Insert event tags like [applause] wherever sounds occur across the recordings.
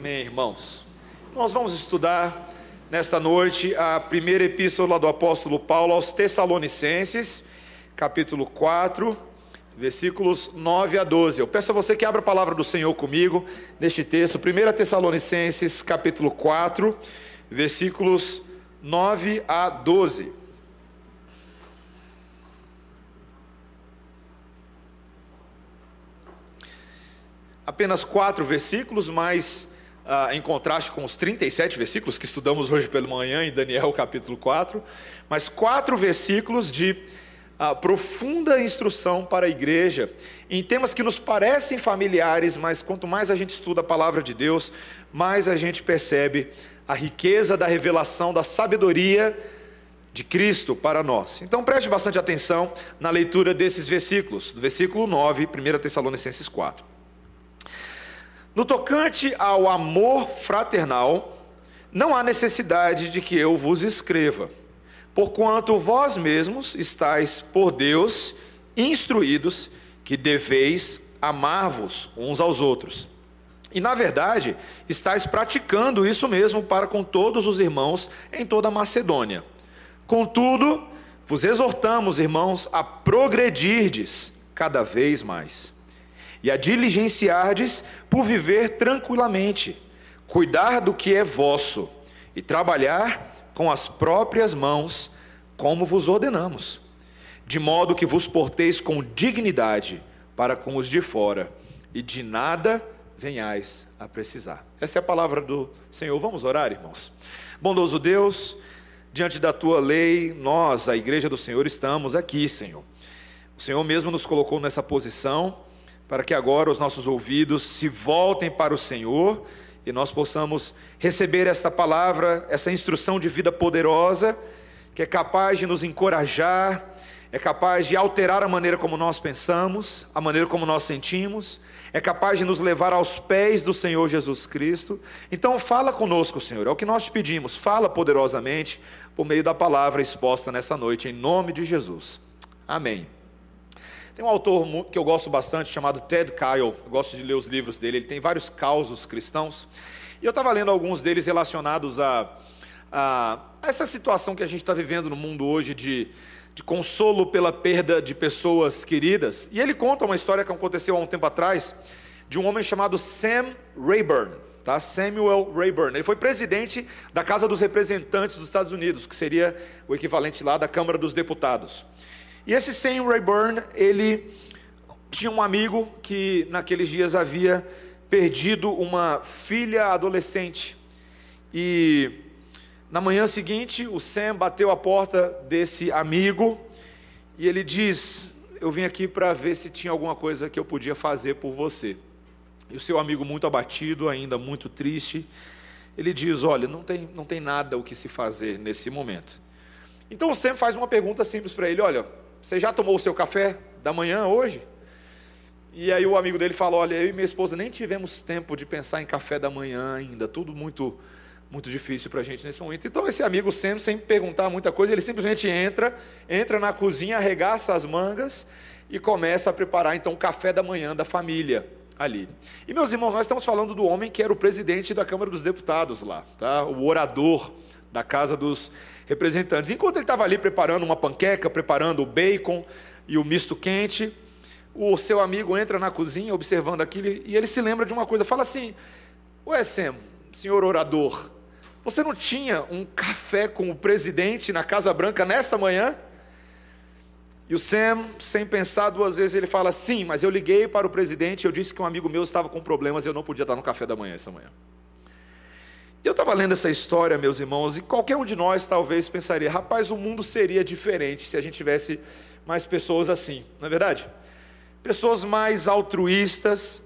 Amém, irmãos. Nós vamos estudar nesta noite a primeira epístola do apóstolo Paulo aos Tessalonicenses, capítulo 4, versículos 9 a 12. Eu peço a você que abra a palavra do Senhor comigo neste texto, 1 Tessalonicenses, capítulo 4, versículos 9 a 12. apenas quatro versículos, mas em contraste com os 37 versículos que estudamos hoje pela manhã em Daniel capítulo 4, mas quatro versículos de profunda instrução para a igreja em temas que nos parecem familiares, mas quanto mais a gente estuda a palavra de Deus, mais a gente percebe a riqueza da revelação, da sabedoria de Cristo para nós. Então preste bastante atenção na leitura desses versículos, do versículo 9, 1 Tessalonicenses 4. No tocante ao amor fraternal, não há necessidade de que eu vos escreva, porquanto vós mesmos estáis por Deus instruídos que deveis amar-vos uns aos outros. E na verdade, estáis praticando isso mesmo para com todos os irmãos em toda a Macedônia. Contudo, vos exortamos, irmãos, a progredirdes cada vez mais e a diligenciardes por viver tranquilamente, cuidar do que é vosso e trabalhar com as próprias mãos, como vos ordenamos, de modo que vos porteis com dignidade para com os de fora e de nada venhais a precisar. Essa é a palavra do Senhor. Vamos orar, irmãos. Bondoso Deus, diante da tua lei, nós, a igreja do Senhor, estamos aqui, Senhor. O Senhor mesmo nos colocou nessa posição para que agora os nossos ouvidos se voltem para o Senhor e nós possamos receber esta palavra, essa instrução de vida poderosa, que é capaz de nos encorajar, é capaz de alterar a maneira como nós pensamos, a maneira como nós sentimos, é capaz de nos levar aos pés do Senhor Jesus Cristo. Então, fala conosco, Senhor, é o que nós te pedimos, fala poderosamente por meio da palavra exposta nessa noite, em nome de Jesus. Amém. Tem um autor que eu gosto bastante chamado Ted Kyle, eu gosto de ler os livros dele, ele tem vários causos cristãos, e eu estava lendo alguns deles relacionados a, a, a essa situação que a gente está vivendo no mundo hoje de, de consolo pela perda de pessoas queridas. E ele conta uma história que aconteceu há um tempo atrás, de um homem chamado Sam Rayburn. Tá? Samuel Rayburn. Ele foi presidente da Casa dos Representantes dos Estados Unidos, que seria o equivalente lá da Câmara dos Deputados. E esse Sam Rayburn, ele tinha um amigo que naqueles dias havia perdido uma filha adolescente. E na manhã seguinte, o Sam bateu a porta desse amigo e ele diz: Eu vim aqui para ver se tinha alguma coisa que eu podia fazer por você. E o seu amigo, muito abatido, ainda muito triste, ele diz: Olha, não tem, não tem nada o que se fazer nesse momento. Então o Sam faz uma pergunta simples para ele: Olha, você já tomou o seu café da manhã hoje? E aí o amigo dele falou: Olha, eu e minha esposa nem tivemos tempo de pensar em café da manhã ainda, tudo muito muito difícil para a gente nesse momento. Então esse amigo sempre, sem perguntar muita coisa, ele simplesmente entra, entra na cozinha, arregaça as mangas e começa a preparar então o café da manhã da família ali. E meus irmãos, nós estamos falando do homem que era o presidente da Câmara dos Deputados lá, tá? O orador da Casa dos representantes. Enquanto ele estava ali preparando uma panqueca, preparando o bacon e o misto quente, o seu amigo entra na cozinha observando aquilo e ele se lembra de uma coisa. Fala assim: Ué, Sam, senhor orador, você não tinha um café com o presidente na Casa Branca nesta manhã? E o Sam, sem pensar duas vezes, ele fala: Sim, mas eu liguei para o presidente e eu disse que um amigo meu estava com problemas e eu não podia estar no café da manhã essa manhã. Eu estava lendo essa história, meus irmãos, e qualquer um de nós talvez pensaria: rapaz, o mundo seria diferente se a gente tivesse mais pessoas assim, não é verdade? Pessoas mais altruístas,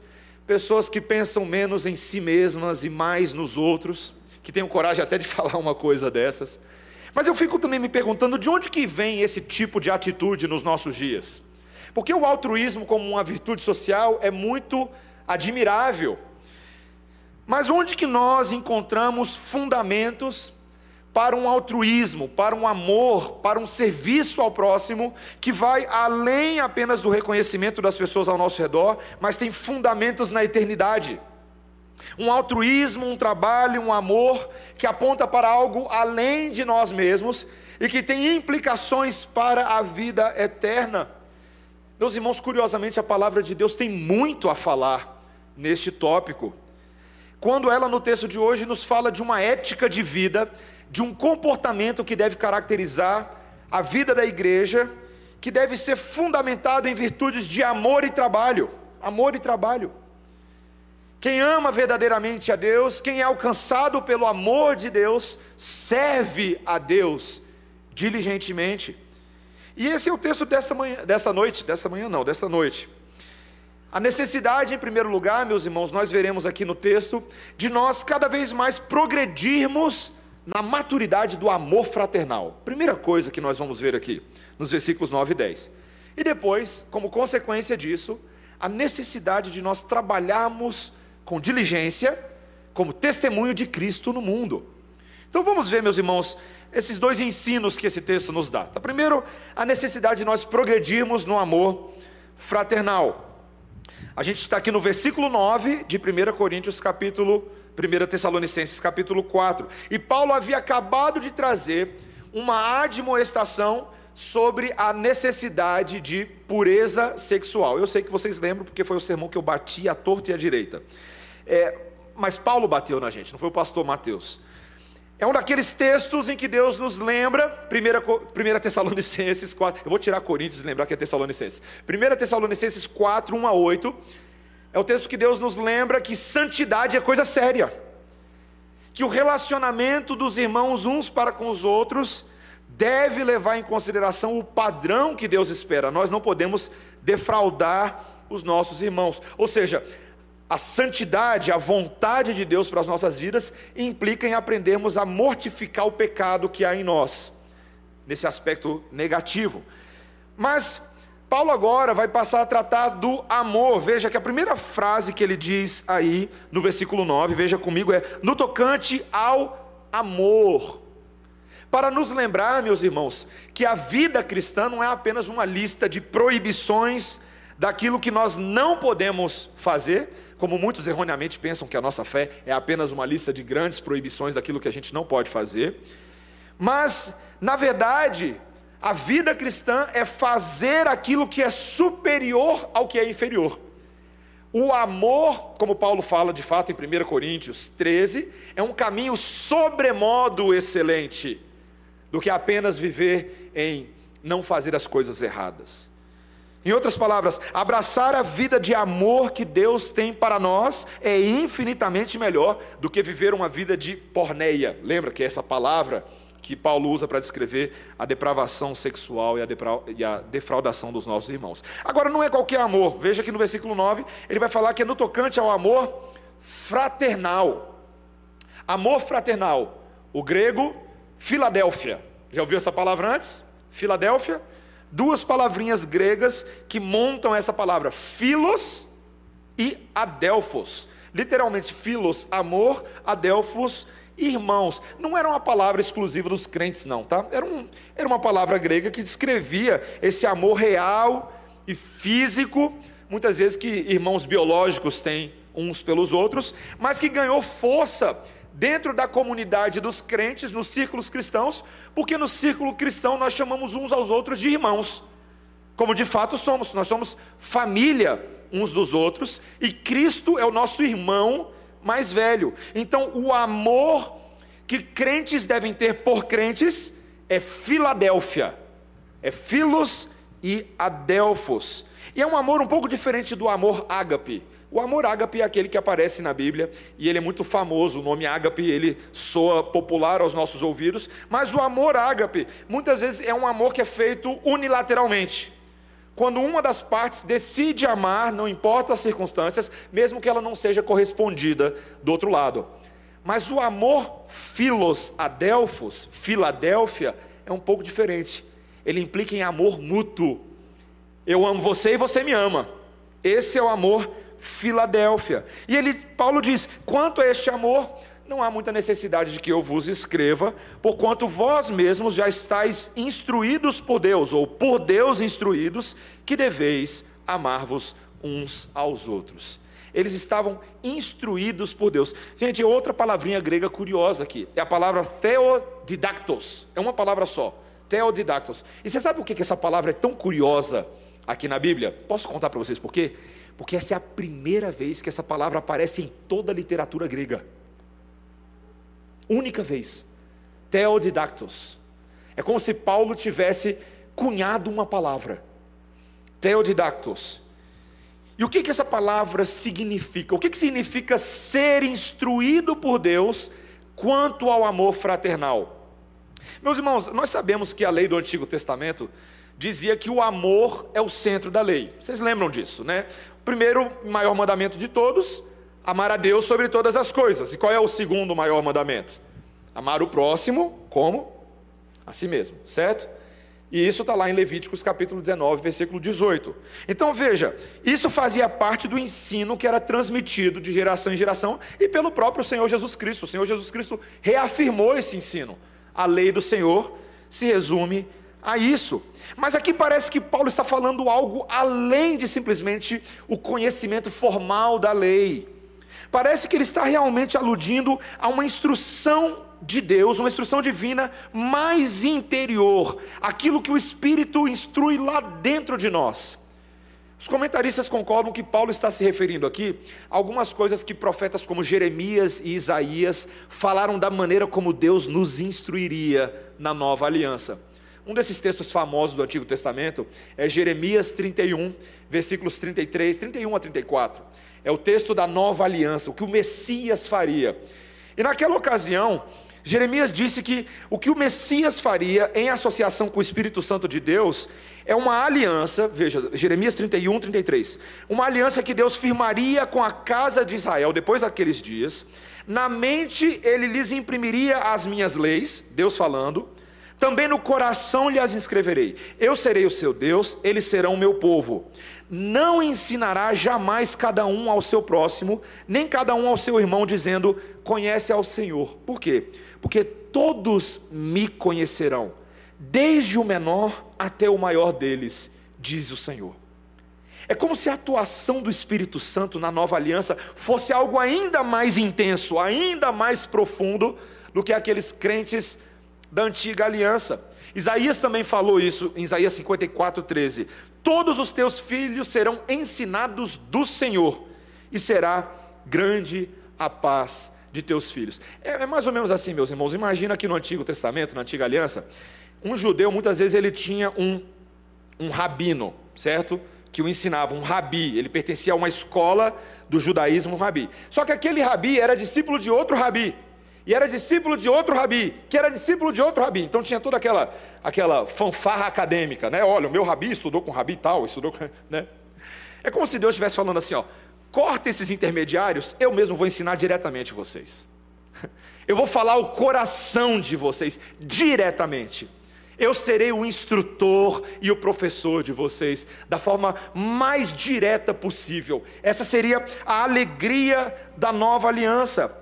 pessoas que pensam menos em si mesmas e mais nos outros, que tenham coragem até de [laughs] falar uma coisa dessas. Mas eu fico também me perguntando de onde que vem esse tipo de atitude nos nossos dias? Porque o altruísmo como uma virtude social é muito admirável. Mas onde que nós encontramos fundamentos para um altruísmo, para um amor, para um serviço ao próximo, que vai além apenas do reconhecimento das pessoas ao nosso redor, mas tem fundamentos na eternidade? Um altruísmo, um trabalho, um amor que aponta para algo além de nós mesmos e que tem implicações para a vida eterna. Meus irmãos, curiosamente, a palavra de Deus tem muito a falar neste tópico. Quando ela, no texto de hoje, nos fala de uma ética de vida, de um comportamento que deve caracterizar a vida da igreja, que deve ser fundamentado em virtudes de amor e trabalho. Amor e trabalho. Quem ama verdadeiramente a Deus, quem é alcançado pelo amor de Deus, serve a Deus diligentemente. E esse é o texto desta manhã, dessa noite, dessa manhã não, dessa noite. A necessidade, em primeiro lugar, meus irmãos, nós veremos aqui no texto, de nós cada vez mais progredirmos na maturidade do amor fraternal. Primeira coisa que nós vamos ver aqui, nos versículos 9 e 10. E depois, como consequência disso, a necessidade de nós trabalharmos com diligência, como testemunho de Cristo no mundo. Então vamos ver, meus irmãos, esses dois ensinos que esse texto nos dá. Tá, primeiro, a necessidade de nós progredirmos no amor fraternal. A gente está aqui no versículo 9 de 1 Coríntios, capítulo 1 Tessalonicenses, capítulo 4. E Paulo havia acabado de trazer uma admoestação sobre a necessidade de pureza sexual. Eu sei que vocês lembram, porque foi o sermão que eu bati à torta e à direita. É, mas Paulo bateu na gente, não foi o pastor Mateus. É um daqueles textos em que Deus nos lembra, 1 Tessalonicenses 4, eu vou tirar Coríntios e lembrar que é Tessalonicenses. 1 Tessalonicenses 4, 1 a 8, é o texto que Deus nos lembra que santidade é coisa séria. Que o relacionamento dos irmãos uns para com os outros deve levar em consideração o padrão que Deus espera. Nós não podemos defraudar os nossos irmãos. Ou seja, a santidade, a vontade de Deus para as nossas vidas implica em aprendermos a mortificar o pecado que há em nós, nesse aspecto negativo. Mas Paulo agora vai passar a tratar do amor. Veja que a primeira frase que ele diz aí no versículo 9, veja comigo, é: no tocante ao amor. Para nos lembrar, meus irmãos, que a vida cristã não é apenas uma lista de proibições daquilo que nós não podemos fazer, como muitos erroneamente pensam que a nossa fé é apenas uma lista de grandes proibições daquilo que a gente não pode fazer, mas, na verdade, a vida cristã é fazer aquilo que é superior ao que é inferior. O amor, como Paulo fala de fato em 1 Coríntios 13, é um caminho sobremodo excelente do que apenas viver em não fazer as coisas erradas. Em outras palavras, abraçar a vida de amor que Deus tem para nós é infinitamente melhor do que viver uma vida de porneia. Lembra que é essa palavra que Paulo usa para descrever a depravação sexual e a defraudação dos nossos irmãos. Agora, não é qualquer amor. Veja que no versículo 9, ele vai falar que é no tocante ao amor fraternal. Amor fraternal. O grego, Filadélfia. Já ouviu essa palavra antes? Filadélfia duas palavrinhas gregas que montam essa palavra, filos e adelphos. Literalmente, filos, amor, adelphos, irmãos. Não era uma palavra exclusiva dos crentes, não, tá? Era, um, era uma palavra grega que descrevia esse amor real e físico, muitas vezes que irmãos biológicos têm uns pelos outros, mas que ganhou força dentro da comunidade dos crentes, nos círculos cristãos, porque no círculo cristão nós chamamos uns aos outros de irmãos, como de fato somos, nós somos família uns dos outros, e Cristo é o nosso irmão mais velho. Então, o amor que crentes devem ter por crentes é Filadélfia, é Filos e Adelfos. E é um amor um pouco diferente do amor ágape. O amor ágape é aquele que aparece na Bíblia e ele é muito famoso. O nome ágape ele soa popular aos nossos ouvidos, mas o amor ágape muitas vezes é um amor que é feito unilateralmente. Quando uma das partes decide amar, não importa as circunstâncias, mesmo que ela não seja correspondida do outro lado. Mas o amor filos adelfos, Filadélfia, é um pouco diferente. Ele implica em amor mútuo. Eu amo você e você me ama. Esse é o amor Filadélfia. E ele, Paulo diz: quanto a este amor, não há muita necessidade de que eu vos escreva, porquanto vós mesmos já estáis instruídos por Deus, ou por Deus instruídos, que deveis amar-vos uns aos outros. Eles estavam instruídos por Deus. Gente, outra palavrinha grega curiosa aqui. É a palavra theodidactos. É uma palavra só. Theodidactos. E você sabe por que essa palavra é tão curiosa aqui na Bíblia? Posso contar para vocês por quê? Porque essa é a primeira vez que essa palavra aparece em toda a literatura grega. Única vez. Theodidactos. É como se Paulo tivesse cunhado uma palavra. Theodidactos. E o que, que essa palavra significa? O que, que significa ser instruído por Deus quanto ao amor fraternal? Meus irmãos, nós sabemos que a lei do Antigo Testamento dizia que o amor é o centro da lei. Vocês lembram disso, né? Primeiro maior mandamento de todos, amar a Deus sobre todas as coisas. E qual é o segundo maior mandamento? Amar o próximo como a si mesmo, certo? E isso está lá em Levíticos capítulo 19, versículo 18. Então veja, isso fazia parte do ensino que era transmitido de geração em geração e pelo próprio Senhor Jesus Cristo. O Senhor Jesus Cristo reafirmou esse ensino. A lei do Senhor se resume a isso. Mas aqui parece que Paulo está falando algo além de simplesmente o conhecimento formal da lei. Parece que ele está realmente aludindo a uma instrução de Deus, uma instrução divina mais interior, aquilo que o Espírito instrui lá dentro de nós. Os comentaristas concordam que Paulo está se referindo aqui a algumas coisas que profetas como Jeremias e Isaías falaram da maneira como Deus nos instruiria na nova aliança. Um desses textos famosos do Antigo Testamento é Jeremias 31, versículos 33, 31 a 34. É o texto da nova aliança, o que o Messias faria. E naquela ocasião, Jeremias disse que o que o Messias faria em associação com o Espírito Santo de Deus é uma aliança, veja, Jeremias 31, 33, uma aliança que Deus firmaria com a casa de Israel depois daqueles dias. Na mente ele lhes imprimiria as minhas leis, Deus falando, também no coração lhes escreverei. Eu serei o seu Deus, eles serão o meu povo. Não ensinará jamais cada um ao seu próximo, nem cada um ao seu irmão, dizendo: Conhece ao Senhor. Por quê? porque todos me conhecerão, desde o menor até o maior deles, diz o Senhor. É como se a atuação do Espírito Santo na nova aliança fosse algo ainda mais intenso, ainda mais profundo do que aqueles crentes da antiga aliança. Isaías também falou isso em Isaías 54, 13: Todos os teus filhos serão ensinados do Senhor, e será grande a paz de teus filhos. É, é, mais ou menos assim, meus irmãos. Imagina que no Antigo Testamento, na Antiga Aliança, um judeu muitas vezes ele tinha um, um rabino, certo? Que o ensinava, um rabi. Ele pertencia a uma escola do judaísmo, um rabi. Só que aquele rabi era discípulo de outro rabi. E era discípulo de outro rabi, que era discípulo de outro rabi. Então tinha toda aquela, aquela fanfarra acadêmica, né? Olha, o meu rabi estudou com rabi tal, estudou com. [laughs] Né? É como se Deus estivesse falando assim, ó corta esses intermediários, eu mesmo vou ensinar diretamente vocês. [laughs] Eu vou falar o coração de vocês diretamente. Eu serei o instrutor e o professor de vocês da forma mais direta possível. Essa seria a alegria da nova aliança.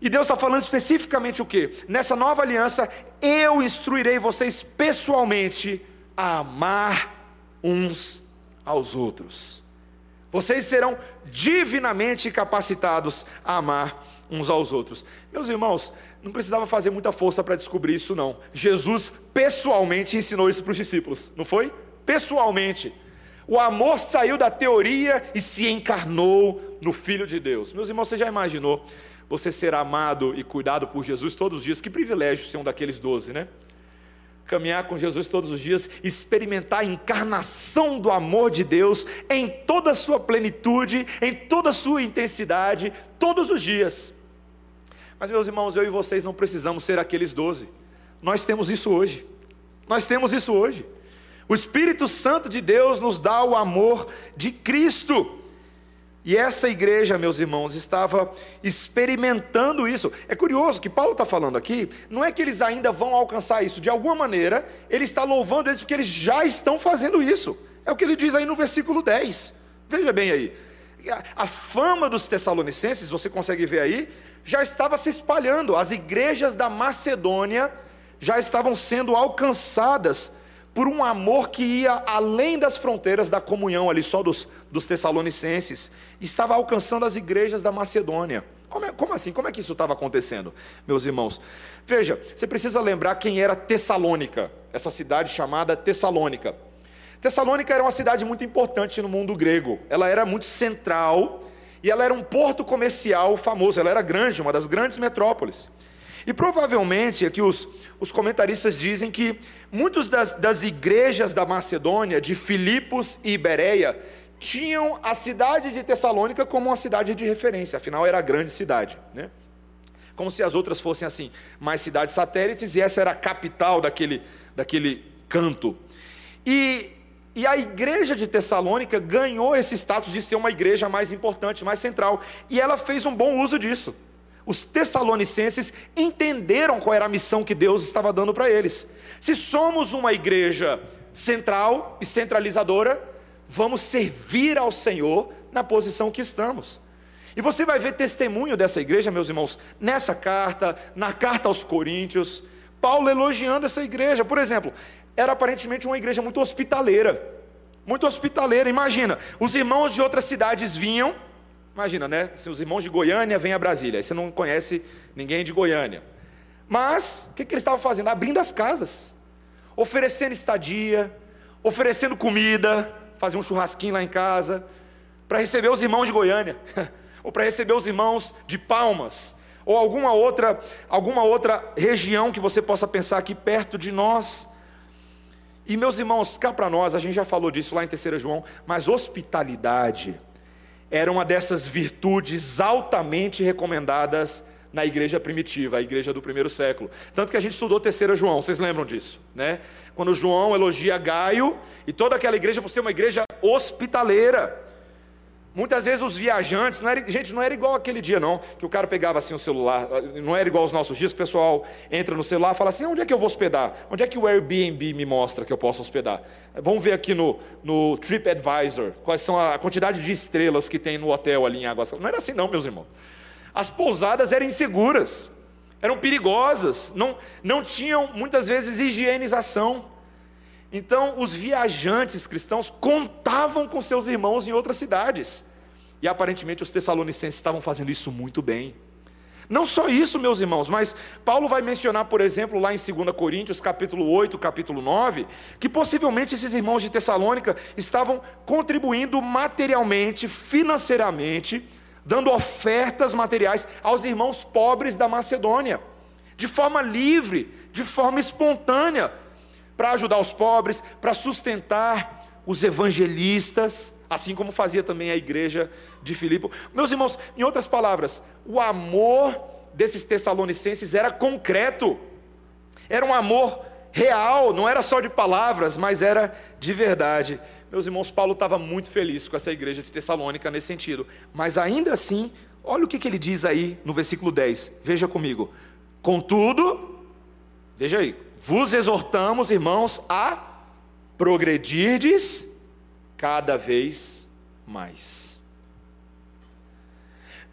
E Deus está falando especificamente o que? Nessa nova aliança, eu instruirei vocês pessoalmente a amar uns aos outros. Vocês serão divinamente capacitados a amar uns aos outros. Meus irmãos, não precisava fazer muita força para descobrir isso, não. Jesus pessoalmente ensinou isso para os discípulos, não foi? Pessoalmente. O amor saiu da teoria e se encarnou no Filho de Deus. Meus irmãos, você já imaginou você ser amado e cuidado por Jesus todos os dias? Que privilégio ser um daqueles doze, né? caminhar com Jesus todos os dias, experimentar a encarnação do amor de Deus em toda a sua plenitude, em toda a sua intensidade, todos os dias. Mas, meus irmãos, eu e vocês não precisamos ser aqueles doze, nós temos isso hoje, nós temos isso hoje. O Espírito Santo de Deus nos dá o amor de Cristo. E essa igreja, meus irmãos, estava experimentando isso. É curioso que Paulo está falando aqui, não é que eles ainda vão alcançar isso, de alguma maneira, ele está louvando eles porque eles já estão fazendo isso. É o que ele diz aí no versículo 10. Veja bem aí. A fama dos Tessalonicenses, você consegue ver aí, já estava se espalhando. As igrejas da Macedônia já estavam sendo alcançadas por um amor que ia além das fronteiras da comunhão ali só dos, dos Tessalonicenses, estava alcançando as igrejas da Macedônia. Como, é, como assim? Como é que isso estava acontecendo, meus irmãos? Veja, você precisa lembrar quem era Tessalônica, essa cidade chamada Tessalônica. Tessalônica era uma cidade muito importante no mundo grego, ela era muito central e ela era um porto comercial famoso, ela era grande, uma das grandes metrópoles. E provavelmente aqui os, os comentaristas dizem que muitas das, das igrejas da Macedônia, de Filipos e Ibereia, tinham a cidade de Tessalônica como uma cidade de referência, afinal era a grande cidade, né? Como se as outras fossem assim, mais cidades satélites, e essa era a capital daquele, daquele canto. E, e a igreja de Tessalônica ganhou esse status de ser uma igreja mais importante, mais central, e ela fez um bom uso disso. Os tessalonicenses entenderam qual era a missão que Deus estava dando para eles. Se somos uma igreja central e centralizadora, vamos servir ao Senhor na posição que estamos. E você vai ver testemunho dessa igreja, meus irmãos, nessa carta, na carta aos Coríntios, Paulo elogiando essa igreja. Por exemplo, era aparentemente uma igreja muito hospitaleira. Muito hospitaleira. Imagina, os irmãos de outras cidades vinham Imagina, né? Se os irmãos de Goiânia vêm a Brasília, aí você não conhece ninguém de Goiânia. Mas, o que, que eles estavam fazendo? Abrindo as casas, oferecendo estadia, oferecendo comida, fazer um churrasquinho lá em casa, para receber os irmãos de Goiânia, [laughs] ou para receber os irmãos de Palmas, ou alguma outra, alguma outra região que você possa pensar aqui perto de nós. E meus irmãos, cá para nós, a gente já falou disso lá em 3 João, mas hospitalidade era uma dessas virtudes altamente recomendadas na igreja primitiva, a igreja do primeiro século. Tanto que a gente estudou terceira João, vocês lembram disso, né? Quando João elogia Gaio e toda aquela igreja por ser uma igreja hospitaleira. Muitas vezes os viajantes, não era, gente, não era igual aquele dia não, que o cara pegava assim o celular, não era igual aos nossos dias, o pessoal entra no celular e fala assim, onde é que eu vou hospedar? Onde é que o Airbnb me mostra que eu posso hospedar? Vamos ver aqui no, no TripAdvisor, quais são a quantidade de estrelas que tem no hotel ali em Água Não era assim não, meus irmãos. As pousadas eram inseguras, eram perigosas, não, não tinham muitas vezes higienização. Então, os viajantes cristãos contavam com seus irmãos em outras cidades. E aparentemente os tessalonicenses estavam fazendo isso muito bem. Não só isso, meus irmãos, mas Paulo vai mencionar, por exemplo, lá em 2 Coríntios, capítulo 8, capítulo 9, que possivelmente esses irmãos de Tessalônica estavam contribuindo materialmente, financeiramente, dando ofertas materiais aos irmãos pobres da Macedônia, de forma livre, de forma espontânea, para ajudar os pobres, para sustentar os evangelistas, assim como fazia também a igreja de Filipe. Meus irmãos, em outras palavras, o amor desses tessalonicenses era concreto, era um amor real, não era só de palavras, mas era de verdade. Meus irmãos, Paulo estava muito feliz com essa igreja de Tessalônica nesse sentido, mas ainda assim, olha o que, que ele diz aí no versículo 10, veja comigo. Contudo, veja aí, vos exortamos, irmãos, a progredirdes cada vez mais.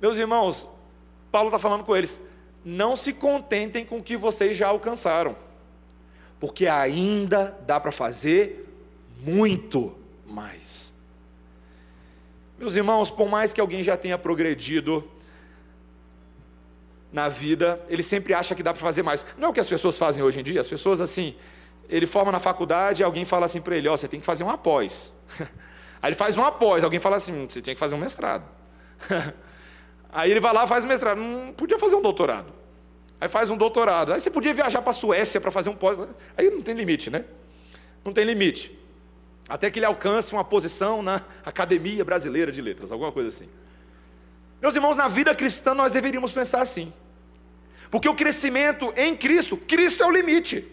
Meus irmãos, Paulo está falando com eles, não se contentem com o que vocês já alcançaram, porque ainda dá para fazer muito mais. Meus irmãos, por mais que alguém já tenha progredido na vida, ele sempre acha que dá para fazer mais. Não é o que as pessoas fazem hoje em dia. As pessoas, assim, ele forma na faculdade, alguém fala assim para ele: Ó, oh, você tem que fazer um após. [laughs] Aí ele faz um após, alguém fala assim: hum, você tem que fazer um mestrado. [laughs] Aí ele vai lá faz um mestrado. Hum, podia fazer um doutorado. Aí faz um doutorado. Aí você podia viajar para a Suécia para fazer um pós. Aí não tem limite, né? Não tem limite. Até que ele alcance uma posição na Academia Brasileira de Letras, alguma coisa assim. Meus irmãos, na vida cristã nós deveríamos pensar assim. Porque o crescimento em Cristo, Cristo é o limite.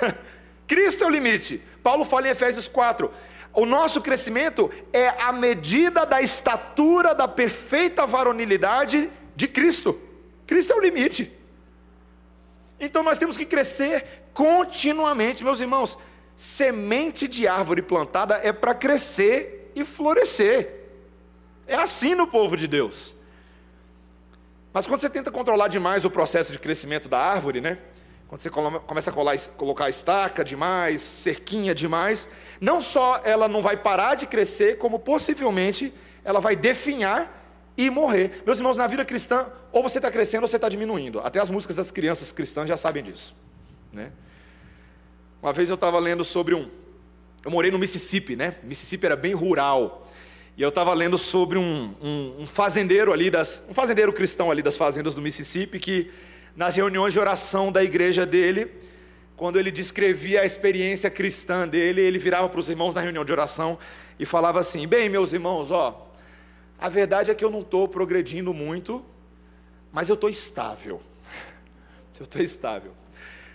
[laughs] Cristo é o limite. Paulo fala em Efésios 4: o nosso crescimento é a medida da estatura da perfeita varonilidade de Cristo. Cristo é o limite. Então nós temos que crescer continuamente, meus irmãos. Semente de árvore plantada é para crescer e florescer. É assim no povo de Deus. Mas quando você tenta controlar demais o processo de crescimento da árvore, né? quando você começa a colar, colocar estaca demais, cerquinha demais, não só ela não vai parar de crescer, como possivelmente ela vai definhar e morrer. Meus irmãos, na vida cristã, ou você está crescendo ou você está diminuindo. Até as músicas das crianças cristãs já sabem disso. Né? Uma vez eu estava lendo sobre um. Eu morei no Mississippi, né? Mississippi era bem rural. E eu estava lendo sobre um, um, um, fazendeiro ali das. Um fazendeiro cristão ali das fazendas do Mississippi que nas reuniões de oração da igreja dele, quando ele descrevia a experiência cristã dele, ele virava para os irmãos na reunião de oração e falava assim: Bem, meus irmãos, ó, a verdade é que eu não estou progredindo muito, mas eu estou estável. [laughs] Eu estou estável.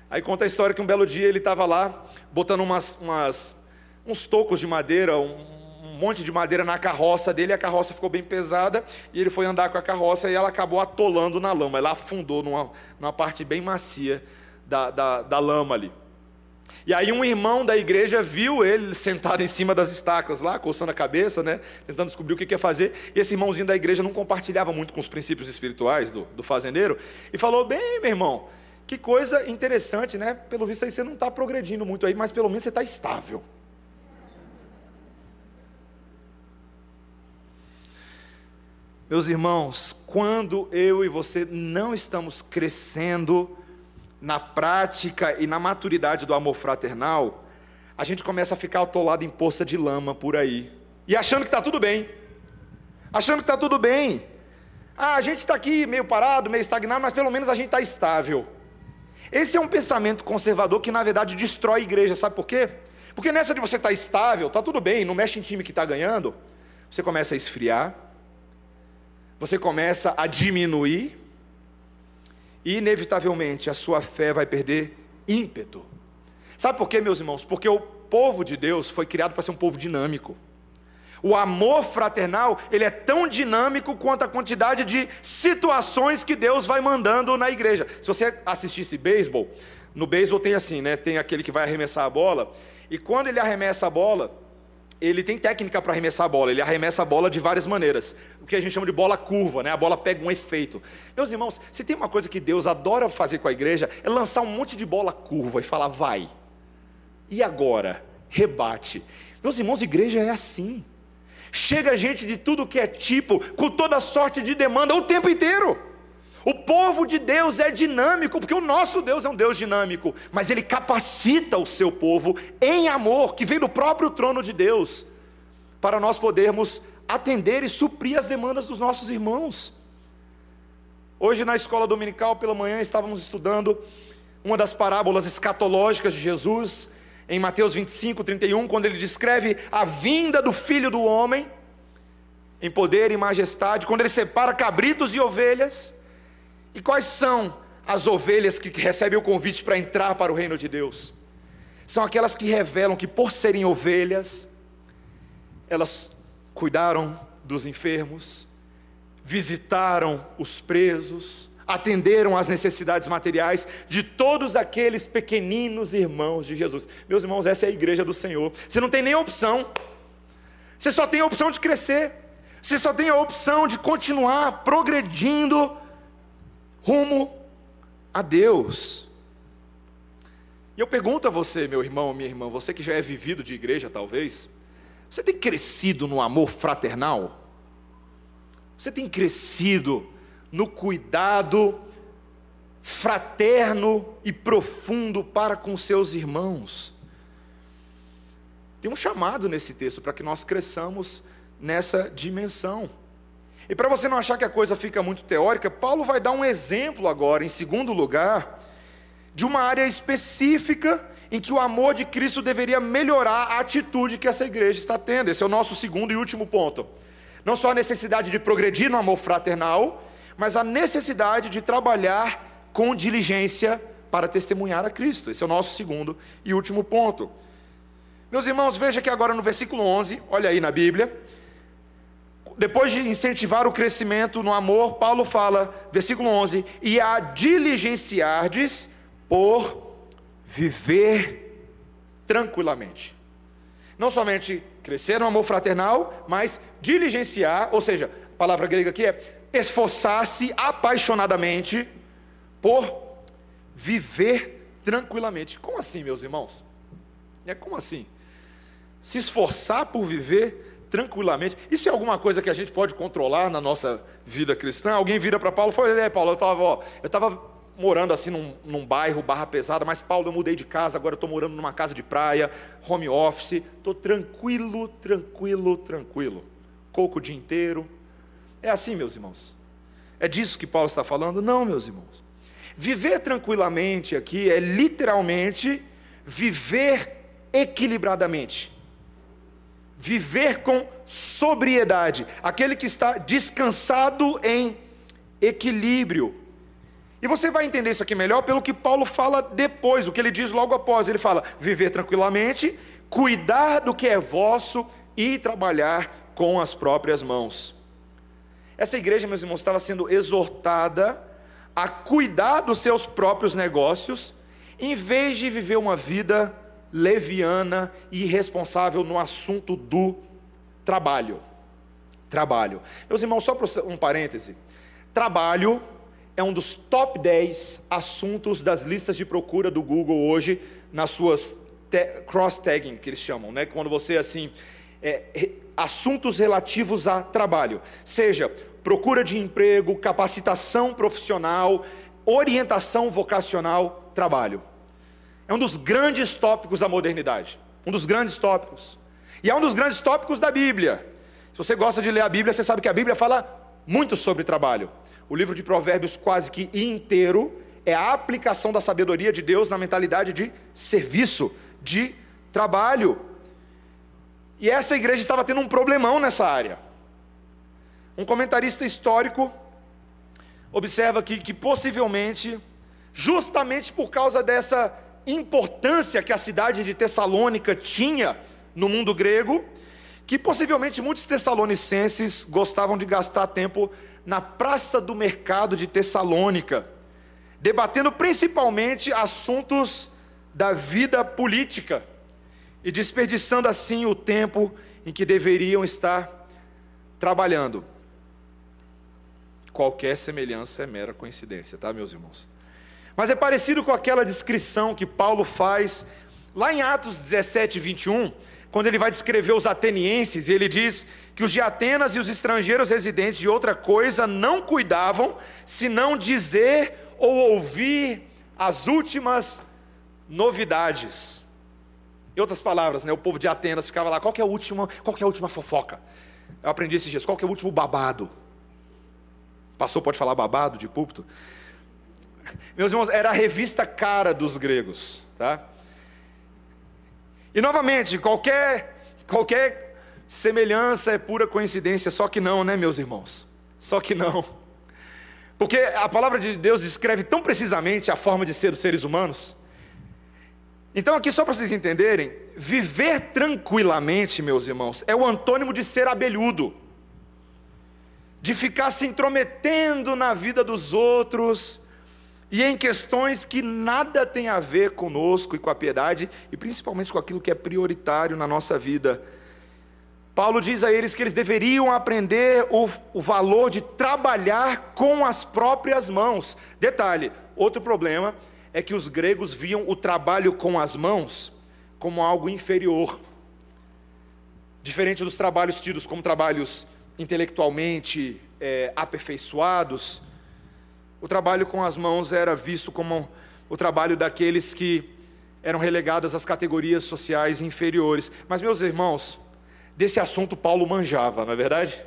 Aí conta a história que um belo dia ele estava lá, botando umas, umas, uns tocos de madeira, um, monte de madeira na carroça dele, a carroça ficou bem pesada, e ele foi andar com a carroça e ela acabou atolando na lama, ela afundou numa, numa parte bem macia da, da, da lama ali. E aí um irmão da igreja viu ele sentado em cima das estacas lá, coçando a cabeça, né, tentando descobrir o que ia fazer. E esse irmãozinho da igreja não compartilhava muito com os princípios espirituais do, do fazendeiro. E falou, bem, meu irmão, que coisa interessante, né? Pelo visto aí você não está progredindo muito aí, mas pelo menos você está estável. Meus irmãos, quando eu e você não estamos crescendo na prática e na maturidade do amor fraternal, a gente começa a ficar atolado em poça de lama por aí. E achando que está tudo bem. Achando que está tudo bem. Ah, a gente está aqui meio parado, meio estagnado, mas pelo menos a gente está estável. Esse é um pensamento conservador que, na verdade, destrói a igreja. Sabe por quê? Porque nessa de você estar tá estável, está tudo bem, não mexe em time que está ganhando, você começa a esfriar, você começa a diminuir, e inevitavelmente a sua fé vai perder ímpeto. Sabe por quê, meus irmãos? Porque o povo de Deus foi criado para ser um povo dinâmico. O amor fraternal, ele é tão dinâmico quanto a quantidade de situações que Deus vai mandando na igreja. Se você assistisse beisebol, no beisebol tem assim, né? Tem aquele que vai arremessar a bola, e quando ele arremessa a bola, ele tem técnica para arremessar a bola, ele arremessa a bola de várias maneiras. O que a gente chama de bola curva, né? A bola pega um efeito. Meus irmãos, se tem uma coisa que Deus adora fazer com a igreja, é lançar um monte de bola curva e falar, vai. E agora? Rebate. Meus irmãos, igreja é assim. Chega gente de tudo que é tipo, com toda sorte de demanda o tempo inteiro. O povo de Deus é dinâmico, porque o nosso Deus é um Deus dinâmico, mas ele capacita o seu povo em amor, que vem do próprio trono de Deus, para nós podermos atender e suprir as demandas dos nossos irmãos. Hoje, na escola dominical, pela manhã, estávamos estudando uma das parábolas escatológicas de Jesus, em Mateus 25, 31, quando ele descreve a vinda do filho do homem, em poder e majestade, quando ele separa cabritos e ovelhas. E quais são as ovelhas que recebem o convite para entrar para o reino de Deus? São aquelas que revelam que, por serem ovelhas, elas cuidaram dos enfermos, visitaram os presos, atenderam às necessidades materiais de todos aqueles pequeninos irmãos de Jesus. Meus irmãos, essa é a igreja do Senhor. Você não tem nem opção, você só tem a opção de crescer, você só tem a opção de continuar progredindo rumo a Deus. E eu pergunto a você, meu irmão, minha irmã, você que já é vivido de igreja talvez, você tem crescido no amor fraternal? Você tem crescido no cuidado fraterno e profundo para com seus irmãos? Tem um chamado nesse texto para que nós cresçamos nessa dimensão. E para você não achar que a coisa fica muito teórica, Paulo vai dar um exemplo agora, em segundo lugar, de uma área específica em que o amor de Cristo deveria melhorar a atitude que essa igreja está tendo. Esse é o nosso segundo e último ponto. Não só a necessidade de progredir no amor fraternal, mas a necessidade de trabalhar com diligência para testemunhar a Cristo. Esse é o nosso segundo e último ponto. Meus irmãos, veja que agora no versículo 11, olha aí na Bíblia, depois de incentivar o crescimento no amor, Paulo fala, versículo 11: e a diligenciardes por viver tranquilamente. Não somente crescer no amor fraternal, mas diligenciar, ou seja, a palavra grega aqui é esforçar-se apaixonadamente por viver tranquilamente. Como assim, meus irmãos? É como assim? Se esforçar por viver tranquilamente. Isso é alguma coisa que a gente pode controlar na nossa vida cristã? Alguém vira para Paulo e fala: É, Paulo, eu estava eu tava morando assim num, num, bairro, barra pesada, mas Paulo, eu mudei de casa, agora estou morando numa casa de praia, home office, estou tranquilo, tranquilo, tranquilo. Coco o dia inteiro. É assim, meus irmãos. É disso que Paulo está falando? Não, meus irmãos. Viver tranquilamente aqui é literalmente viver equilibradamente. Viver com sobriedade. Aquele que está descansado em equilíbrio e você vai entender isso aqui melhor pelo que Paulo fala depois, o que ele diz logo após. Ele fala: viver tranquilamente, cuidar do que é vosso e trabalhar com as próprias mãos. Essa igreja, meus irmãos, estava sendo exortada a cuidar dos seus próprios negócios, em vez de viver uma vida leviana e irresponsável no assunto do trabalho. Trabalho. Meus irmãos, só um parêntese. Trabalho é um dos top 10 assuntos das listas de procura do Google hoje, nas suas cross-tagging, que eles chamam, né? Quando você, assim, é, assuntos relativos a trabalho, seja procura de emprego, capacitação profissional, orientação vocacional, trabalho. É um dos grandes tópicos da modernidade, um dos grandes tópicos. E é um dos grandes tópicos da Bíblia. Se você gosta de ler a Bíblia, você sabe que a Bíblia fala muito sobre trabalho. O livro de Provérbios, quase que inteiro, é a aplicação da sabedoria de Deus na mentalidade de serviço, de trabalho. E essa igreja estava tendo um problemão nessa área. Um comentarista histórico observa aqui que possivelmente, justamente por causa dessa importância que a cidade de Tessalônica tinha no mundo grego, que possivelmente muitos tessalonicenses gostavam de gastar tempo na praça do mercado de Tessalônica, debatendo principalmente assuntos da vida política e desperdiçando assim o tempo em que deveriam estar trabalhando. Qualquer semelhança é mera coincidência, tá, meus irmãos? Mas é parecido com aquela descrição que Paulo faz lá em Atos 17, 21, quando ele vai descrever os atenienses, ele diz que os de Atenas e os estrangeiros residentes de outra coisa não cuidavam, senão dizer ou ouvir as últimas novidades. Em outras palavras, né, o povo de Atenas ficava lá, qual é a última, qual é a última fofoca? Eu aprendi esses dias, qual é o último babado? Pastor pode falar babado de púlpito? Meus irmãos, era a revista cara dos gregos, tá? E novamente, qualquer, qualquer semelhança é pura coincidência, só que não, né, meus irmãos? Só que não. Porque a palavra de Deus descreve tão precisamente a forma de ser dos seres humanos. Então, aqui, só para vocês entenderem, viver tranquilamente, meus irmãos, é o antônimo de ser abelhudo, de ficar se intrometendo na vida dos outros, e em questões que nada tem a ver conosco e com a piedade, e principalmente com aquilo que é prioritário na nossa vida. Paulo diz a eles que eles deveriam aprender o, o valor de trabalhar com as próprias mãos. Detalhe: outro problema é que os gregos viam o trabalho com as mãos como algo inferior. Diferente dos trabalhos tidos como trabalhos intelectualmente é, aperfeiçoados, o trabalho com as mãos era visto como o trabalho daqueles que eram relegados às categorias sociais inferiores. Mas, meus irmãos, desse assunto Paulo manjava, não é verdade?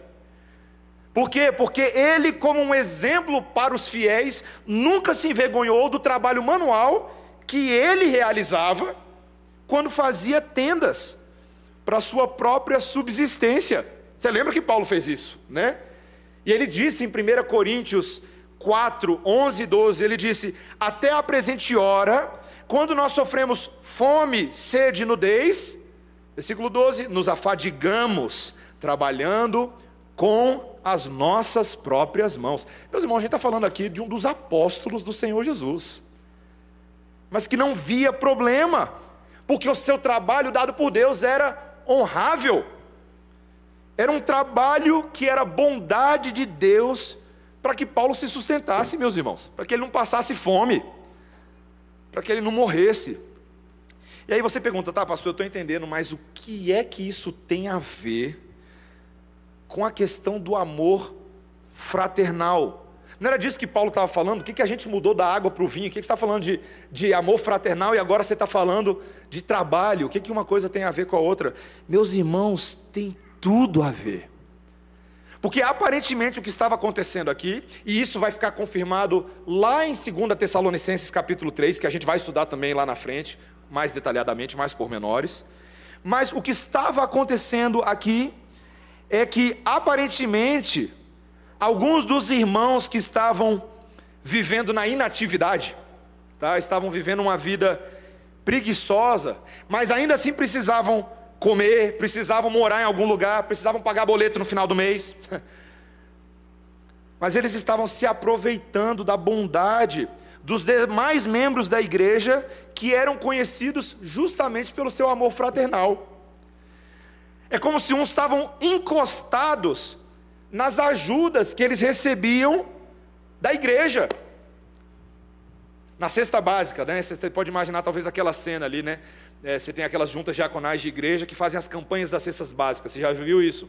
Por quê? Porque ele, como um exemplo para os fiéis, nunca se envergonhou do trabalho manual que ele realizava quando fazia tendas para sua própria subsistência. Você lembra que Paulo fez isso, né? E ele disse em 1 Coríntios 4, 11 e 12, ele disse: Até a presente hora, quando nós sofremos fome, sede e nudez, versículo 12, nos afadigamos trabalhando com as nossas próprias mãos. Meus irmãos, a gente está falando aqui de um dos apóstolos do Senhor Jesus, mas que não via problema, porque o seu trabalho dado por Deus era honrável, era um trabalho que era bondade de Deus para que Paulo se sustentasse, meus irmãos, para que ele não passasse fome. para que ele não morresse. E aí você pergunta, tá, pastor, eu estou entendendo, mas o que é que isso tem a ver com a questão do amor fraternal? Não era disso que Paulo estava falando? O que, que a gente mudou da água para o vinho? O que, que você está falando de, de amor fraternal e agora você está falando de trabalho? O que, que uma coisa tem a ver com a outra? Meus irmãos, tem tudo a ver. Porque aparentemente o que estava acontecendo aqui, e isso vai ficar confirmado lá em 2 Tessalonicenses capítulo 3, que a gente vai estudar também lá na frente, mais detalhadamente, mais pormenores. Mas o que estava acontecendo aqui é que aparentemente alguns dos irmãos que estavam vivendo na inatividade, tá? estavam vivendo uma vida preguiçosa, mas ainda assim precisavam comer, precisavam morar em algum lugar, precisavam pagar boleto no final do mês. [laughs] Mas eles estavam se aproveitando da bondade dos demais membros da igreja que eram conhecidos justamente pelo seu amor fraternal. É como se uns estavam encostados nas ajudas que eles recebiam da igreja. Na cesta básica, né? Você pode imaginar talvez aquela cena ali, né? É, você tem aquelas juntas diaconais de igreja que fazem as campanhas das cestas básicas. Você já viu isso?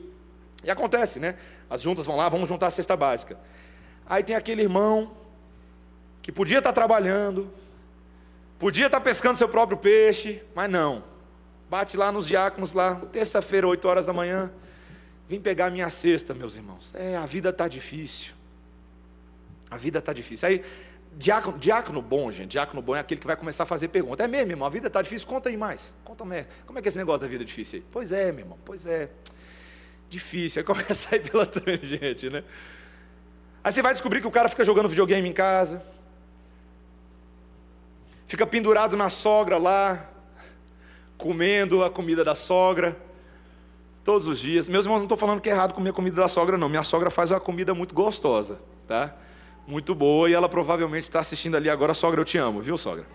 E acontece, né? As juntas vão lá, vamos juntar a cesta básica. Aí tem aquele irmão que podia estar trabalhando, podia estar pescando seu próprio peixe, mas não. Bate lá nos diáconos lá, terça-feira, 8 horas da manhã. Vim pegar minha cesta, meus irmãos. É, a vida está difícil. A vida está difícil. Aí Diácono, diácono bom, gente, diácono bom é aquele que vai começar a fazer pergunta. É mesmo, irmão, a vida está difícil? Conta aí mais. Conta mais. Como é que é esse negócio da vida difícil aí? Pois é, meu irmão, pois é. Difícil. Aí começa a ir pela [laughs] tangente, né? Aí você vai descobrir que o cara fica jogando videogame em casa, fica pendurado na sogra lá, comendo a comida da sogra, todos os dias. Meus irmãos, não estou falando que é errado comer a comida da sogra, não. Minha sogra faz uma comida muito gostosa, tá? Muito boa e ela provavelmente está assistindo ali agora. Sogra, eu te amo, viu, sogra?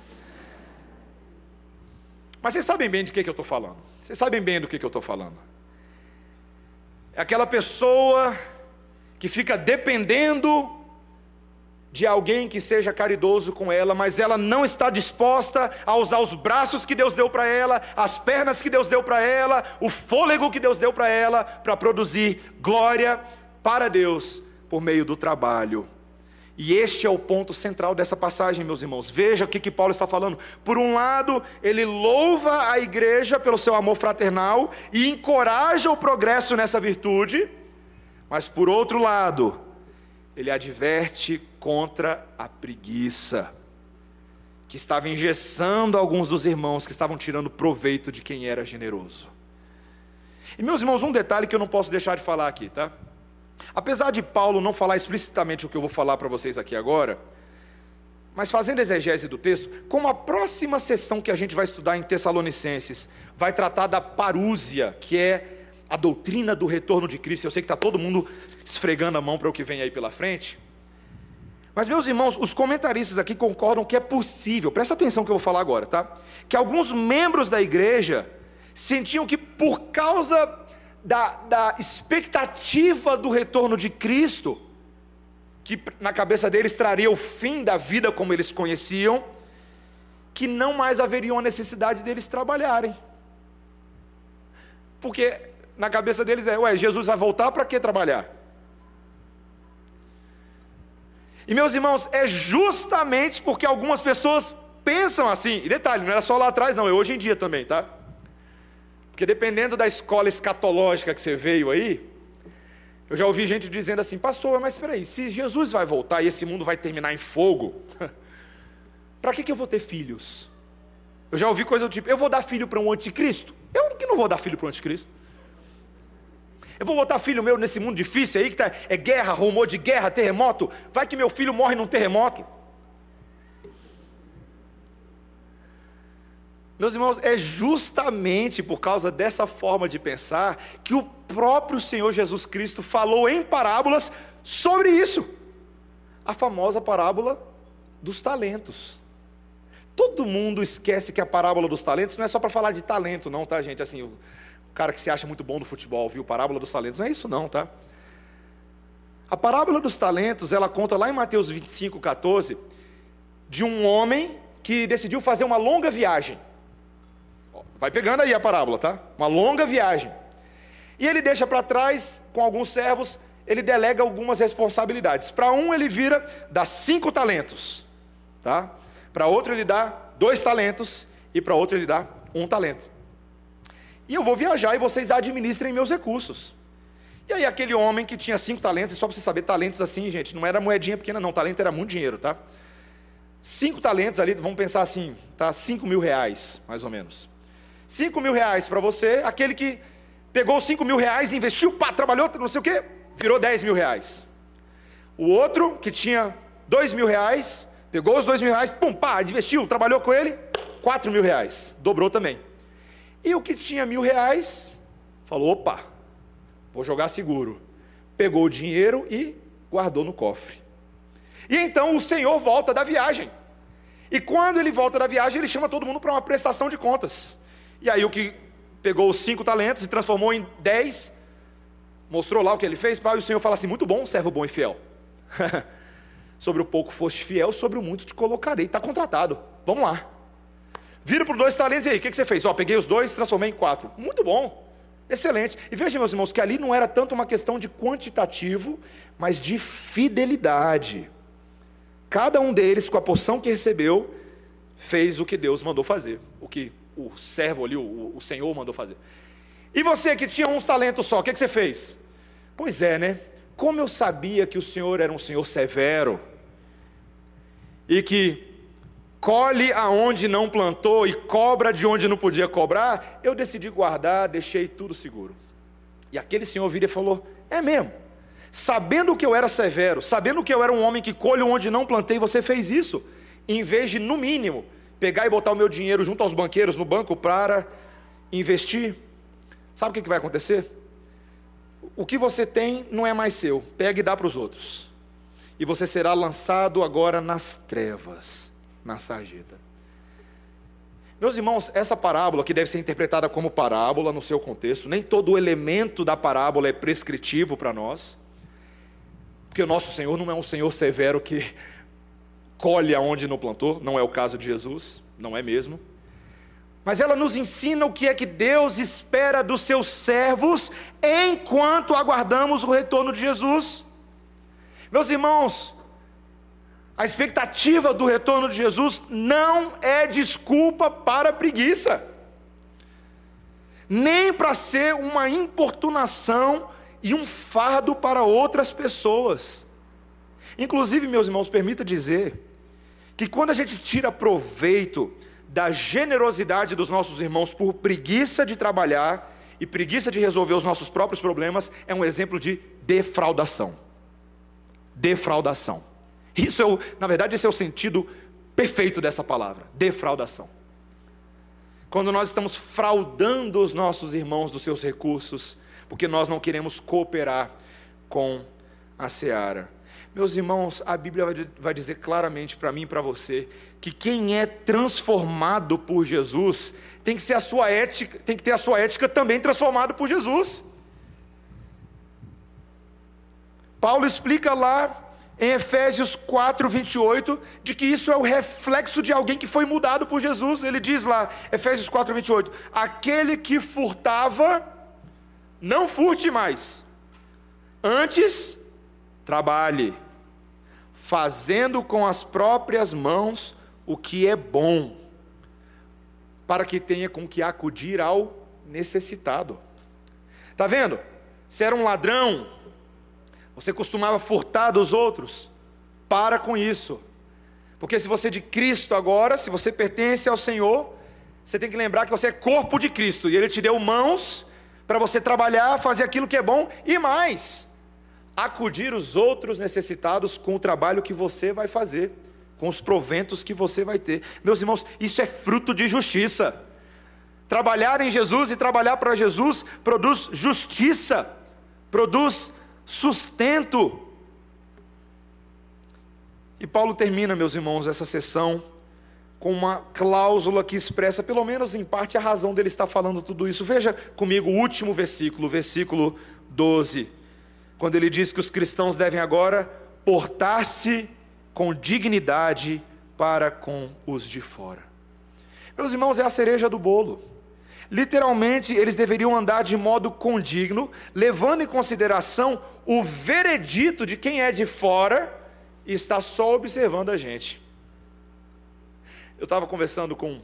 Mas vocês sabem bem de que, que eu estou falando. Vocês sabem bem do que, que eu estou falando. É aquela pessoa que fica dependendo de alguém que seja caridoso com ela, mas ela não está disposta a usar os braços que Deus deu para ela, as pernas que Deus deu para ela, o fôlego que Deus deu para ela, para produzir glória para Deus por meio do trabalho e este é o ponto central dessa passagem, meus irmãos. Veja o que, que Paulo está falando. Por um lado, ele louva a igreja pelo seu amor fraternal e encoraja o progresso nessa virtude, mas por outro lado, ele adverte contra a preguiça, que estava engessando alguns dos irmãos que estavam tirando proveito de quem era generoso. E meus irmãos, um detalhe que eu não posso deixar de falar aqui, tá? Apesar de Paulo não falar explicitamente o que eu vou falar para vocês aqui agora, mas fazendo exegese do texto, como a próxima sessão que a gente vai estudar em Tessalonicenses vai tratar da parúzia, que é a doutrina do retorno de Cristo. Eu sei que está todo mundo esfregando a mão para o que vem aí pela frente. Mas, meus irmãos, os comentaristas aqui concordam que é possível, presta atenção que eu vou falar agora, tá? Que alguns membros da igreja sentiam que por causa da, da expectativa do retorno de Cristo, que na cabeça deles traria o fim da vida como eles conheciam, que não mais haveria uma necessidade deles trabalharem. Porque na cabeça deles é, ué, Jesus vai voltar para que trabalhar? E meus irmãos, é justamente porque algumas pessoas pensam assim, e detalhe, não era só lá atrás, não, é hoje em dia também, tá? Porque dependendo da escola escatológica que você veio aí, eu já ouvi gente dizendo assim, pastor, mas espera aí, se Jesus vai voltar e esse mundo vai terminar em fogo, [laughs] para que, que eu vou ter filhos? Eu já ouvi coisa do tipo, eu vou dar filho para um anticristo? Eu que não vou dar filho para um anticristo. Eu vou botar filho meu nesse mundo difícil aí, que tá, é guerra, rumor de guerra, terremoto. Vai que meu filho morre num terremoto. Meus irmãos, é justamente por causa dessa forma de pensar que o próprio Senhor Jesus Cristo falou em parábolas sobre isso. A famosa parábola dos talentos. Todo mundo esquece que a parábola dos talentos não é só para falar de talento, não, tá, gente? Assim, o cara que se acha muito bom do futebol, viu? Parábola dos talentos, não é isso, não, tá? A parábola dos talentos, ela conta lá em Mateus 25, 14, de um homem que decidiu fazer uma longa viagem. Vai pegando aí a parábola, tá? Uma longa viagem. E ele deixa para trás, com alguns servos, ele delega algumas responsabilidades. Para um ele vira, dá cinco talentos, tá? Para outro ele dá dois talentos e para outro ele dá um talento. E eu vou viajar e vocês administrem meus recursos. E aí aquele homem que tinha cinco talentos, e só para você saber, talentos assim, gente, não era moedinha pequena não, talento era muito dinheiro, tá? Cinco talentos ali, vamos pensar assim, tá? Cinco mil reais, mais ou menos. Cinco mil reais para você, aquele que pegou cinco mil reais, investiu, pá, trabalhou, não sei o quê, virou dez mil reais. O outro, que tinha dois mil reais, pegou os dois mil reais, pum, pá, investiu, trabalhou com ele, quatro mil reais, dobrou também. E o que tinha mil reais, falou, opa, vou jogar seguro. Pegou o dinheiro e guardou no cofre. E então o Senhor volta da viagem. E quando ele volta da viagem, ele chama todo mundo para uma prestação de contas. E aí o que pegou os cinco talentos e transformou em dez, mostrou lá o que ele fez, e o Senhor fala assim: muito bom, servo bom e fiel. [laughs] sobre o pouco foste fiel, sobre o muito te colocarei. Está contratado. Vamos lá. Vira para dois talentos e aí, o que, que você fez? Ó, peguei os dois, transformei em quatro. Muito bom. Excelente. E veja, meus irmãos, que ali não era tanto uma questão de quantitativo, mas de fidelidade. Cada um deles, com a porção que recebeu, fez o que Deus mandou fazer, o que o servo ali, o, o Senhor mandou fazer. E você que tinha uns talentos só, o que, que você fez? Pois é, né? Como eu sabia que o Senhor era um Senhor severo e que colhe aonde não plantou e cobra de onde não podia cobrar, eu decidi guardar, deixei tudo seguro. E aquele senhor vira e falou: É mesmo, sabendo que eu era severo, sabendo que eu era um homem que colhe onde não plantei, você fez isso, em vez de, no mínimo, pegar e botar o meu dinheiro junto aos banqueiros no banco para investir. Sabe o que vai acontecer? O que você tem não é mais seu, pega e dá para os outros. E você será lançado agora nas trevas na sarjeta. Meus irmãos, essa parábola que deve ser interpretada como parábola no seu contexto, nem todo elemento da parábola é prescritivo para nós, porque o nosso Senhor não é um Senhor severo que colhe aonde não plantou, não é o caso de Jesus, não é mesmo. Mas ela nos ensina o que é que Deus espera dos seus servos enquanto aguardamos o retorno de Jesus. Meus irmãos, a expectativa do retorno de Jesus não é desculpa para preguiça, nem para ser uma importunação e um fardo para outras pessoas. Inclusive, meus irmãos, permita dizer que quando a gente tira proveito da generosidade dos nossos irmãos por preguiça de trabalhar e preguiça de resolver os nossos próprios problemas, é um exemplo de defraudação. Defraudação. Isso é o, na verdade, esse é o sentido perfeito dessa palavra: defraudação. Quando nós estamos fraudando os nossos irmãos dos seus recursos, porque nós não queremos cooperar com a seara. Meus irmãos, a Bíblia vai dizer claramente para mim e para você que quem é transformado por Jesus tem que ser a sua ética, tem que ter a sua ética também transformada por Jesus. Paulo explica lá em Efésios 4, 28, de que isso é o reflexo de alguém que foi mudado por Jesus. Ele diz lá, Efésios 4, 28, aquele que furtava, não furte mais, antes, trabalhe, fazendo com as próprias mãos o que é bom, para que tenha com que acudir ao necessitado. Está vendo? Se era um ladrão, você costumava furtar dos outros. Para com isso. Porque se você é de Cristo agora, se você pertence ao Senhor, você tem que lembrar que você é corpo de Cristo e Ele te deu mãos para você trabalhar, fazer aquilo que é bom e mais, acudir os outros necessitados com o trabalho que você vai fazer, com os proventos que você vai ter. Meus irmãos, isso é fruto de justiça. Trabalhar em Jesus e trabalhar para Jesus produz justiça, produz sustento. E Paulo termina, meus irmãos, essa sessão com uma cláusula que expressa, pelo menos em parte, a razão dele estar falando tudo isso. Veja comigo o último versículo, versículo 12, quando ele diz que os cristãos devem agora portar-se com dignidade para com os de fora. Meus irmãos, é a cereja do bolo. Literalmente, eles deveriam andar de modo condigno, levando em consideração o veredito de quem é de fora e está só observando a gente. Eu estava conversando com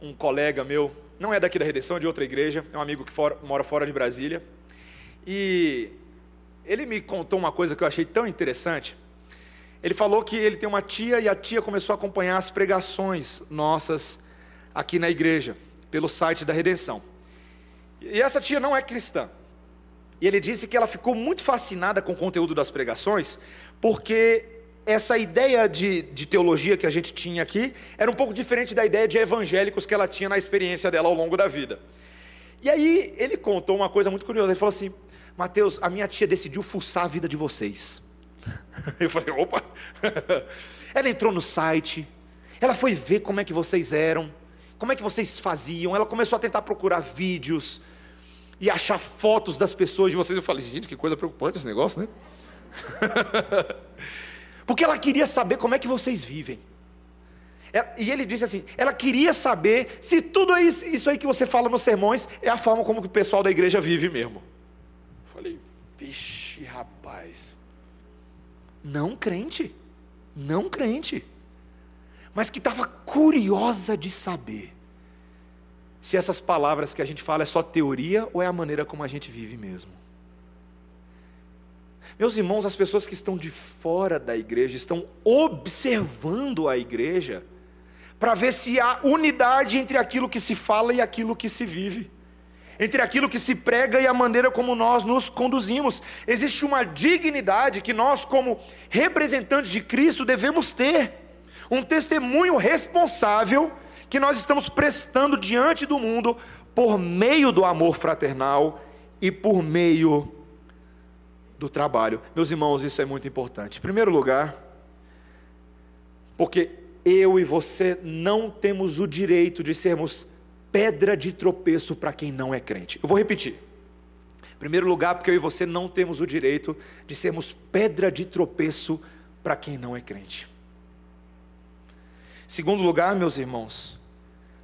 um colega meu, não é daqui da Redenção, é de outra igreja, é um amigo que for, mora fora de Brasília, e ele me contou uma coisa que eu achei tão interessante. Ele falou que ele tem uma tia e a tia começou a acompanhar as pregações nossas aqui na igreja, pelo site da Redenção. E essa tia não é cristã. E ele disse que ela ficou muito fascinada com o conteúdo das pregações, porque essa ideia de, de, teologia que a gente tinha aqui era um pouco diferente da ideia de evangélicos que ela tinha na experiência dela ao longo da vida. E aí ele contou uma coisa muito curiosa. Ele falou assim: Mateus, a minha tia decidiu fuçar a vida de vocês. [laughs] Eu falei, opa! [laughs] Ela entrou no site, ela foi ver como é que vocês eram, como é que vocês faziam, ela começou a tentar procurar vídeos e achar fotos das pessoas de vocês. Eu falei, gente, que coisa preocupante esse negócio, né? [laughs] Porque ela queria saber como é que vocês vivem. É, e ele disse assim: ela queria saber se tudo isso aí que você fala nos sermões é a forma como o pessoal da igreja vive mesmo. Falei, vixe, rapaz não crente, não crente, mas que estava curiosa de saber se essas palavras que a gente fala é só teoria ou é a maneira como a gente vive mesmo. Meus irmãos, as pessoas que estão de fora da igreja estão observando a igreja para ver se há unidade entre aquilo que se fala e aquilo que se vive entre aquilo que se prega e a maneira como nós nos conduzimos. Existe uma dignidade que nós, como representantes de Cristo, devemos ter, um testemunho responsável que nós estamos prestando diante do mundo por meio do amor fraternal e por meio do trabalho. Meus irmãos, isso é muito importante. Em primeiro lugar, porque eu e você não temos o direito de sermos pedra de tropeço para quem não é crente. Eu vou repetir. Em primeiro lugar, porque eu e você não temos o direito de sermos pedra de tropeço para quem não é crente. Segundo lugar, meus irmãos,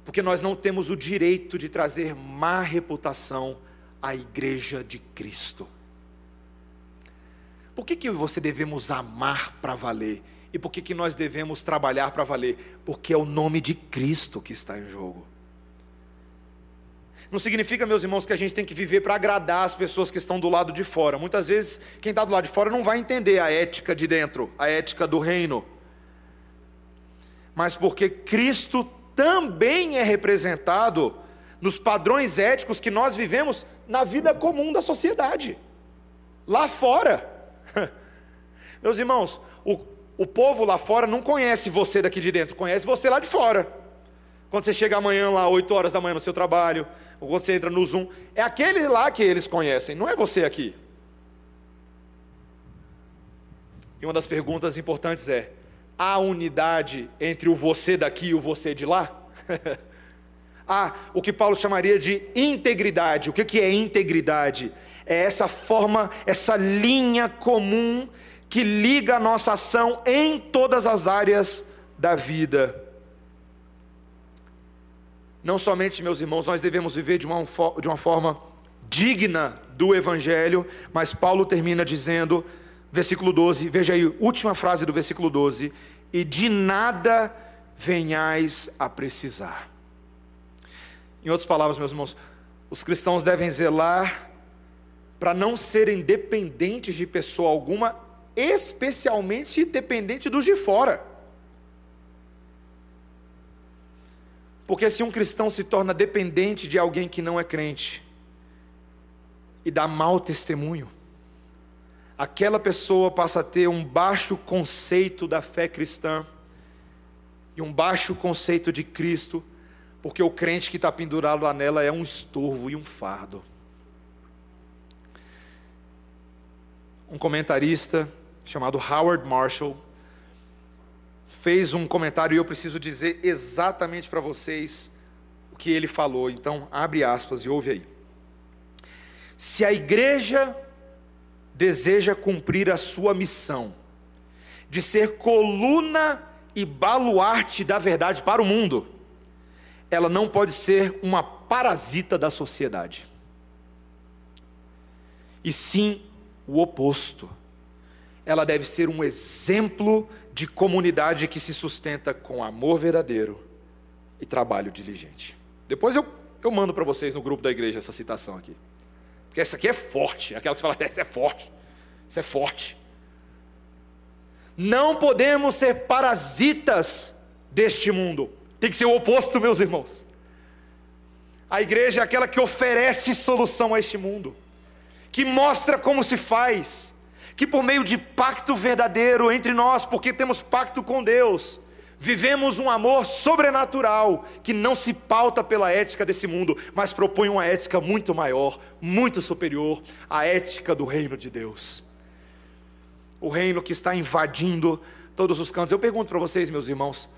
porque nós não temos o direito de trazer má reputação à igreja de Cristo. Por que, que você devemos amar para valer? E por que, que nós devemos trabalhar para valer? Porque é o nome de Cristo que está em jogo. Não significa, meus irmãos, que a gente tem que viver para agradar as pessoas que estão do lado de fora. Muitas vezes, quem está do lado de fora não vai entender a ética de dentro, a ética do reino. Mas porque Cristo também é representado nos padrões éticos que nós vivemos na vida comum da sociedade, lá fora. [laughs] Meus irmãos, o, o povo lá fora não conhece você daqui de dentro, conhece você lá de fora. Quando você chega amanhã lá, 8 horas da manhã no seu trabalho, ou quando você entra no Zoom, é aquele lá que eles conhecem, não é você aqui. E uma das perguntas importantes é: há unidade entre o você daqui e o você de lá? [laughs] há o que Paulo chamaria de integridade. O que é integridade? É essa forma, essa linha comum que liga a nossa ação em todas as áreas da vida não somente, meus irmãos, nós devemos viver de uma, de uma forma digna do Evangelho, mas Paulo termina dizendo, versículo 12, veja aí, última frase do versículo 12: e de nada venhais a precisar. Em outras palavras, meus irmãos, os cristãos devem zelar para não serem dependentes de pessoa alguma, especialmente dependente dos de fora. Porque se um cristão se torna dependente de alguém que não é crente e dá mau testemunho, aquela pessoa passa a ter um baixo conceito da fé cristã e um baixo conceito de Cristo, porque o crente que está pendurado lá nela é um estorvo e um fardo. Um comentarista chamado Howard Marshall fez um comentário e eu preciso dizer exatamente para vocês o que ele falou. Então, abre aspas e ouve aí. Se a igreja deseja cumprir a sua missão de ser coluna e baluarte da verdade para o mundo, ela não pode ser uma parasita da sociedade. E sim o oposto. Ela deve ser um exemplo de comunidade que se sustenta com amor verdadeiro e trabalho diligente. Depois eu, eu mando para vocês no grupo da igreja essa citação aqui. Porque essa aqui é forte. Aquela que fala, [laughs] essa é forte. Isso é forte. Não podemos ser parasitas deste mundo. Tem que ser o oposto, meus irmãos. A igreja é aquela que oferece solução a este mundo, que mostra como se faz, que por meio de pacto verdadeiro entre nós, porque temos pacto com Deus, vivemos um amor sobrenatural que não se pauta pela ética desse mundo, mas propõe uma ética muito maior, muito superior à ética do reino de Deus o reino que está invadindo todos os cantos. Eu pergunto para vocês, meus irmãos,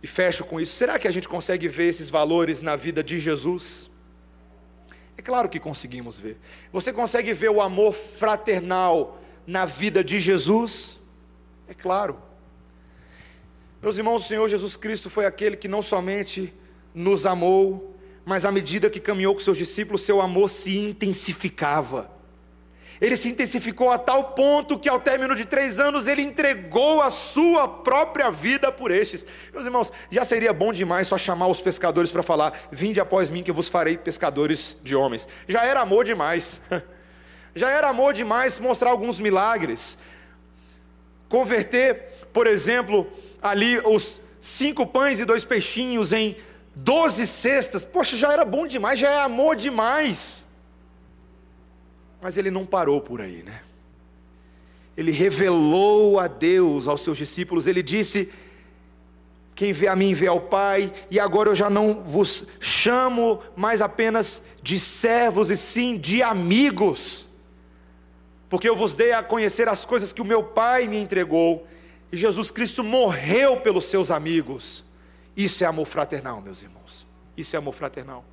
e fecho com isso: será que a gente consegue ver esses valores na vida de Jesus? É claro que conseguimos ver. Você consegue ver o amor fraternal na vida de Jesus? É claro. Meus irmãos, o Senhor Jesus Cristo foi aquele que não somente nos amou, mas à medida que caminhou com seus discípulos, seu amor se intensificava ele se intensificou a tal ponto que, ao término de três anos, ele entregou a sua própria vida por estes. Meus irmãos, já seria bom demais só chamar os pescadores para falar: Vinde após mim, que eu vos farei pescadores de homens. Já era amor demais. [laughs] Já era amor demais mostrar alguns milagres. Converter, por exemplo, ali os cinco pães e dois peixinhos em doze cestas. Poxa, já era bom demais, já é amor demais. Mas ele não parou por aí, né? Ele revelou a Deus aos seus discípulos, ele disse: Quem vê a mim vê ao Pai, e agora eu já não vos chamo mais apenas de servos, e sim de amigos, porque eu vos dei a conhecer as coisas que o meu Pai me entregou, e Jesus Cristo morreu pelos seus amigos. Isso é amor fraternal, meus irmãos. Isso é amor fraternal.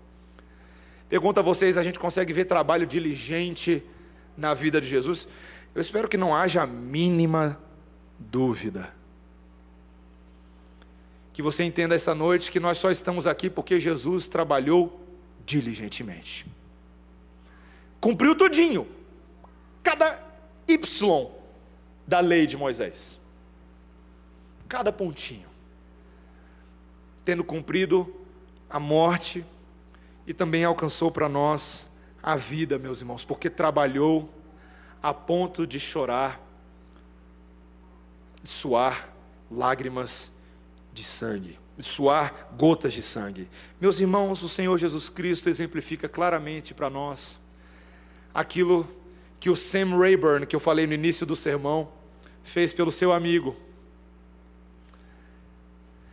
Pergunto a vocês: a gente consegue ver trabalho diligente na vida de Jesus? Eu espero que não haja a mínima dúvida. Que você entenda essa noite que nós só estamos aqui porque Jesus trabalhou diligentemente. Cumpriu tudinho, cada Y da lei de Moisés, cada pontinho, tendo cumprido a morte, e também alcançou para nós a vida, meus irmãos, porque trabalhou a ponto de chorar, de suar lágrimas de sangue, de suar gotas de sangue. Meus irmãos, o Senhor Jesus Cristo exemplifica claramente para nós aquilo que o Sam Rayburn, que eu falei no início do sermão, fez pelo seu amigo.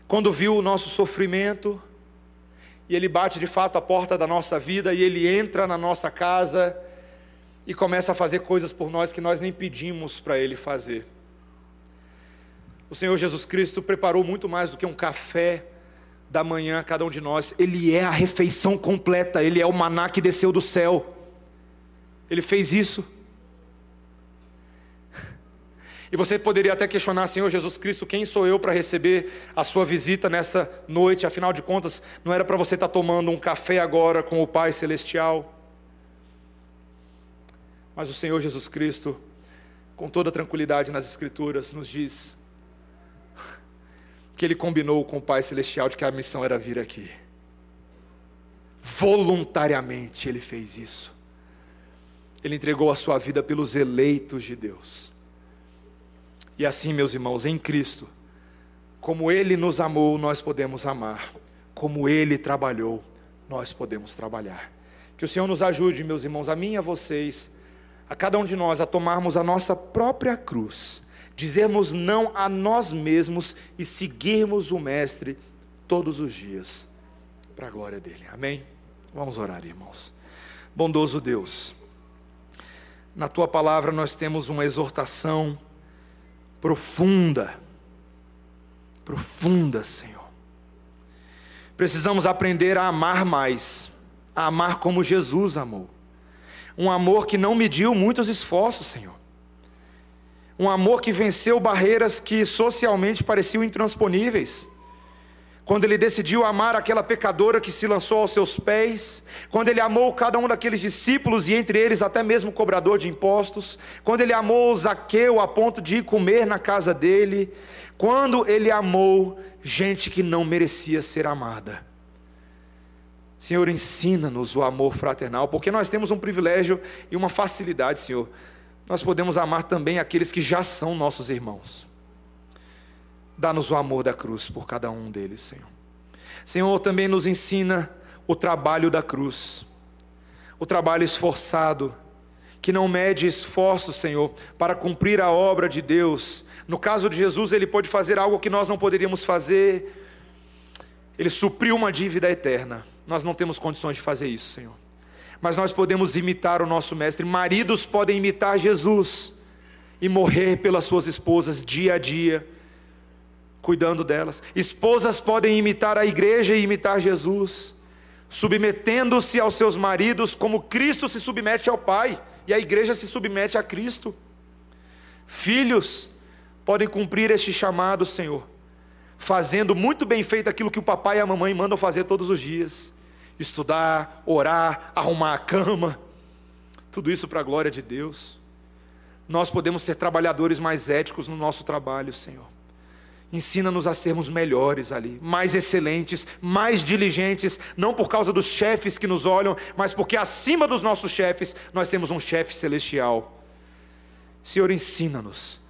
Quando viu o nosso sofrimento, e ele bate de fato a porta da nossa vida e ele entra na nossa casa e começa a fazer coisas por nós que nós nem pedimos para ele fazer. O Senhor Jesus Cristo preparou muito mais do que um café da manhã a cada um de nós, ele é a refeição completa, ele é o maná que desceu do céu. Ele fez isso. E você poderia até questionar, Senhor Jesus Cristo, quem sou eu para receber a sua visita nessa noite? Afinal de contas, não era para você estar tomando um café agora com o Pai Celestial. Mas o Senhor Jesus Cristo, com toda tranquilidade nas Escrituras, nos diz que Ele combinou com o Pai Celestial de que a missão era vir aqui. Voluntariamente Ele fez isso. Ele entregou a sua vida pelos eleitos de Deus. E assim, meus irmãos, em Cristo, como Ele nos amou, nós podemos amar. Como Ele trabalhou, nós podemos trabalhar. Que o Senhor nos ajude, meus irmãos, a mim e a vocês, a cada um de nós, a tomarmos a nossa própria cruz, dizermos não a nós mesmos e seguirmos o Mestre todos os dias, para a glória dele. Amém? Vamos orar, irmãos. Bondoso Deus, na tua palavra nós temos uma exortação profunda, profunda, Senhor. Precisamos aprender a amar mais, a amar como Jesus amou. Um amor que não mediu muitos esforços, Senhor. Um amor que venceu barreiras que socialmente pareciam intransponíveis. Quando ele decidiu amar aquela pecadora que se lançou aos seus pés, quando ele amou cada um daqueles discípulos e entre eles até mesmo o cobrador de impostos, quando ele amou Zaqueu a ponto de ir comer na casa dele, quando ele amou gente que não merecia ser amada. Senhor, ensina-nos o amor fraternal, porque nós temos um privilégio e uma facilidade, Senhor. Nós podemos amar também aqueles que já são nossos irmãos. Dá-nos o amor da cruz por cada um deles, Senhor. Senhor, também nos ensina o trabalho da cruz, o trabalho esforçado, que não mede esforço, Senhor, para cumprir a obra de Deus. No caso de Jesus, ele pôde fazer algo que nós não poderíamos fazer, ele supriu uma dívida eterna. Nós não temos condições de fazer isso, Senhor. Mas nós podemos imitar o nosso Mestre. Maridos podem imitar Jesus e morrer pelas suas esposas dia a dia, cuidando delas. Esposas podem imitar a igreja e imitar Jesus, submetendo-se aos seus maridos como Cristo se submete ao Pai e a igreja se submete a Cristo. Filhos podem cumprir este chamado, Senhor, fazendo muito bem feito aquilo que o papai e a mamãe mandam fazer todos os dias estudar, orar, arrumar a cama, tudo isso para a glória de Deus. Nós podemos ser trabalhadores mais éticos no nosso trabalho, Senhor. Ensina-nos a sermos melhores ali, mais excelentes, mais diligentes, não por causa dos chefes que nos olham, mas porque acima dos nossos chefes nós temos um chefe celestial. Senhor, ensina-nos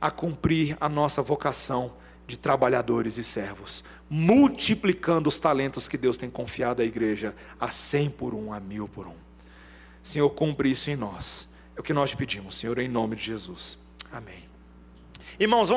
a cumprir a nossa vocação de trabalhadores e servos, multiplicando os talentos que Deus tem confiado à igreja a cem por um, a mil por um. Senhor, cumpre isso em nós. É o que nós pedimos, Senhor, em nome de Jesus. Amém. Irmãos,